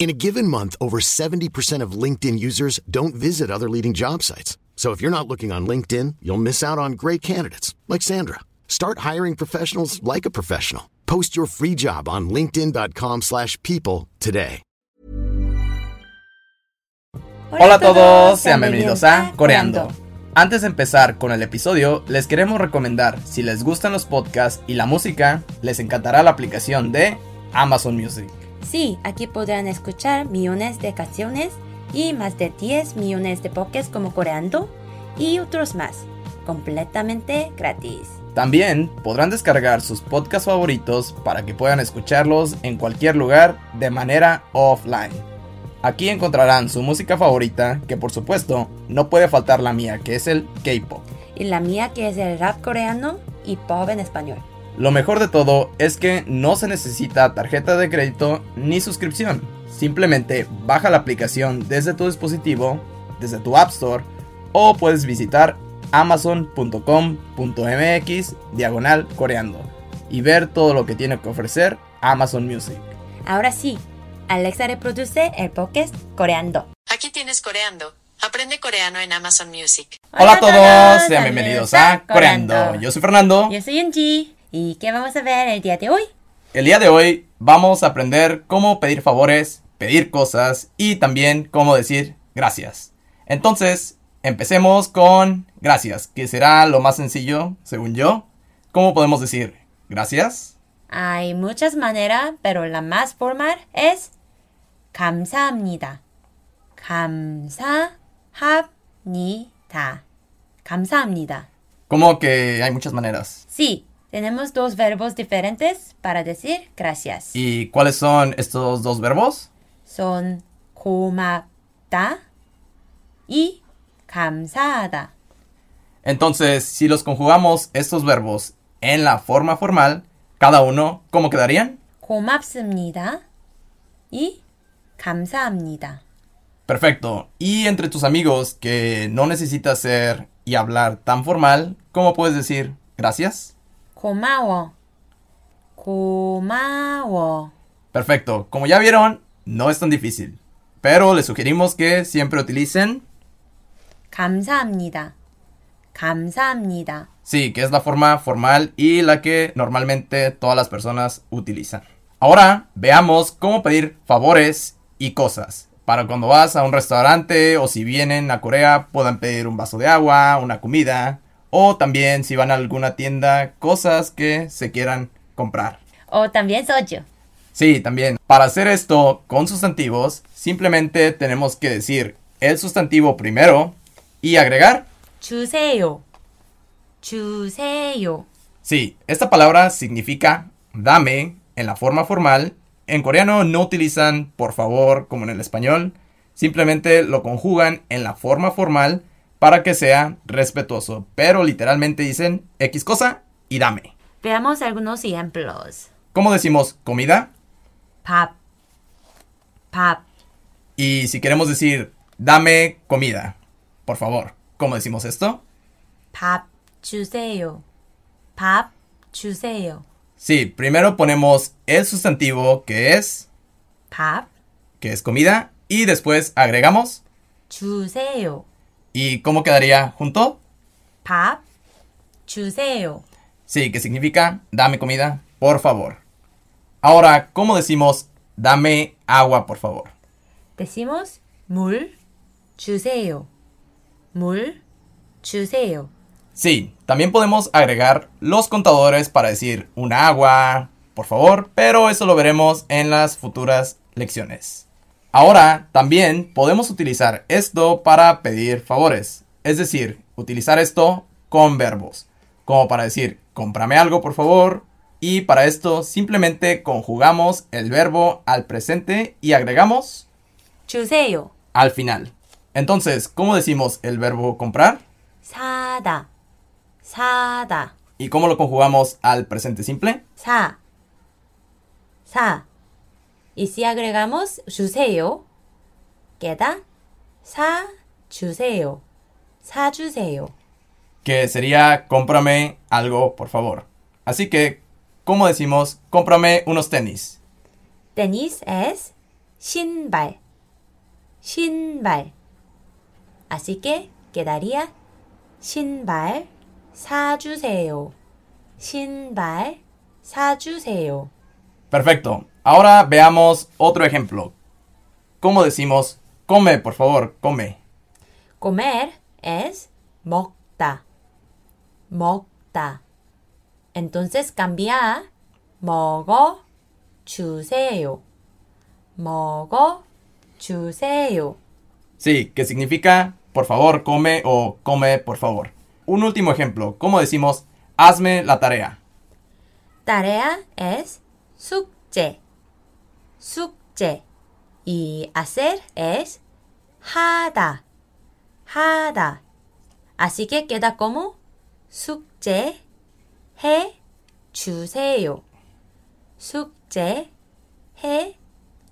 In a given month, over 70% of LinkedIn users don't visit other leading job sites. So if you're not looking on LinkedIn, you'll miss out on great candidates like Sandra. Start hiring professionals like a professional. Post your free job on linkedin.com/people slash people today. Hola a todos, sean bienvenidos a Coreando. Antes de empezar con el episodio, les queremos recomendar, si les gustan los podcasts y la música, les encantará la aplicación de Amazon Music. Sí, aquí podrán escuchar millones de canciones y más de 10 millones de podcasts como Coreando y otros más, completamente gratis. También podrán descargar sus podcasts favoritos para que puedan escucharlos en cualquier lugar de manera offline. Aquí encontrarán su música favorita, que por supuesto no puede faltar la mía, que es el K-Pop. Y la mía que es el rap coreano y pop en español. Lo mejor de todo es que no se necesita tarjeta de crédito ni suscripción. Simplemente baja la aplicación desde tu dispositivo, desde tu App Store, o puedes visitar amazon.com.mx diagonal coreando y ver todo lo que tiene que ofrecer Amazon Music. Ahora sí, Alexa reproduce el podcast Coreando. Aquí tienes Coreando. Aprende coreano en Amazon Music. Hola, a todos, sean bienvenidos a Coreando. Yo soy Fernando. Yo soy Yunji. ¿Y qué vamos a ver el día de hoy? El día de hoy vamos a aprender cómo pedir favores, pedir cosas y también cómo decir gracias. Entonces, empecemos con gracias, que será lo más sencillo, según yo. ¿Cómo podemos decir gracias? Hay muchas maneras, pero la más formal es 감사합니다. 감사합니다. 감사합니다. Como que hay muchas maneras. Sí, tenemos dos verbos diferentes para decir gracias. ¿Y cuáles son estos dos verbos? Son 고맙다 y 감사하다. Entonces, si los conjugamos estos verbos en la forma formal, cada uno, ¿cómo quedarían? 고맙습니다 y 감사합니다. Perfecto. Y entre tus amigos que no necesitas ser y hablar tan formal, ¿cómo puedes decir gracias? 고마워. 고마워. Perfecto. Como ya vieron, no es tan difícil. Pero les sugerimos que siempre utilicen 감사합니다. 감사합니다. Sí, que es la forma formal y la que normalmente todas las personas utilizan. Ahora veamos cómo pedir favores y cosas. Para cuando vas a un restaurante o si vienen a Corea puedan pedir un vaso de agua, una comida o también si van a alguna tienda cosas que se quieran comprar. O también soju. Sí, también. Para hacer esto con sustantivos, simplemente tenemos que decir el sustantivo primero y agregar 주세요. 주세요. Sí, esta palabra significa dame en la forma formal. En coreano no utilizan por favor como en el español. Simplemente lo conjugan en la forma formal para que sea respetuoso. Pero literalmente dicen X cosa y dame. Veamos algunos ejemplos. ¿Cómo decimos comida? 밥. 밥. Y si queremos decir dame comida, por favor, ¿cómo decimos esto? 밥 주세요. 밥 주세요. Sí, primero ponemos el sustantivo que es, 밥 que es comida, y después agregamos, 주세요. ¿y cómo quedaría junto? 밥 주세요. Sí, que significa dame comida, por favor. Ahora, ¿cómo decimos dame agua, por favor? decimos 물 주세요. 물 주세요. Sí, también podemos agregar los contadores para decir una agua, por favor, pero eso lo veremos en las futuras lecciones. Ahora, también podemos utilizar esto para pedir favores, es decir, utilizar esto con verbos, como para decir cómprame algo, por favor, y para esto simplemente conjugamos el verbo al presente y agregamos 주세요. al final. Entonces, ¿cómo decimos el verbo comprar? 사다, 사다, ¿Y cómo lo conjugamos al presente simple? 사, 사. Y si agregamos 주세요, queda 사 주세요, 사 주세요. Que sería cómprame algo, por favor. Así que, ¿cómo decimos cómprame unos tenis? tenis es 신발, 신발. Así que quedaría 신발 사주세요, 신발 사주세요. Perfecto. Ahora veamos otro ejemplo. ¿Cómo decimos come, por favor, come? Comer es mokta. Mokta. Entonces cambia mogo chuseo. Mogo chuseo. Sí, que significa por favor, come o come, por favor. Un último ejemplo. ¿Cómo decimos hazme la tarea? Tarea es sukje. 숙제. Y hacer es 하다, 하다. Así que queda como 숙제 해 주세요. 숙제 해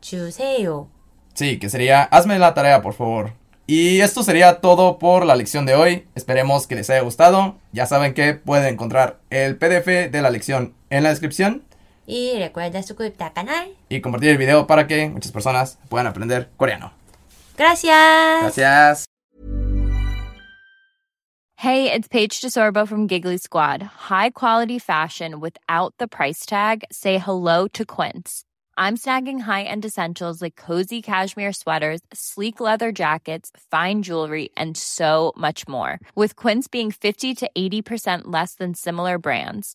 주세요. Sí, que sería hazme la tarea, por favor. Y esto sería todo por la lección de hoy. Esperemos que les haya gustado. Ya saben que pueden encontrar el PDF de la lección en la descripción Y recuerda suscribirte al canal. y compartir el video para que muchas personas puedan aprender coreano. Gracias. Gracias. Hey, it's Paige DeSorbo from Giggly Squad. High quality fashion without the price tag. Say hello to Quince. I'm snagging high-end essentials like cozy cashmere sweaters, sleek leather jackets, fine jewelry, and so much more. With Quince being 50 to 80% less than similar brands.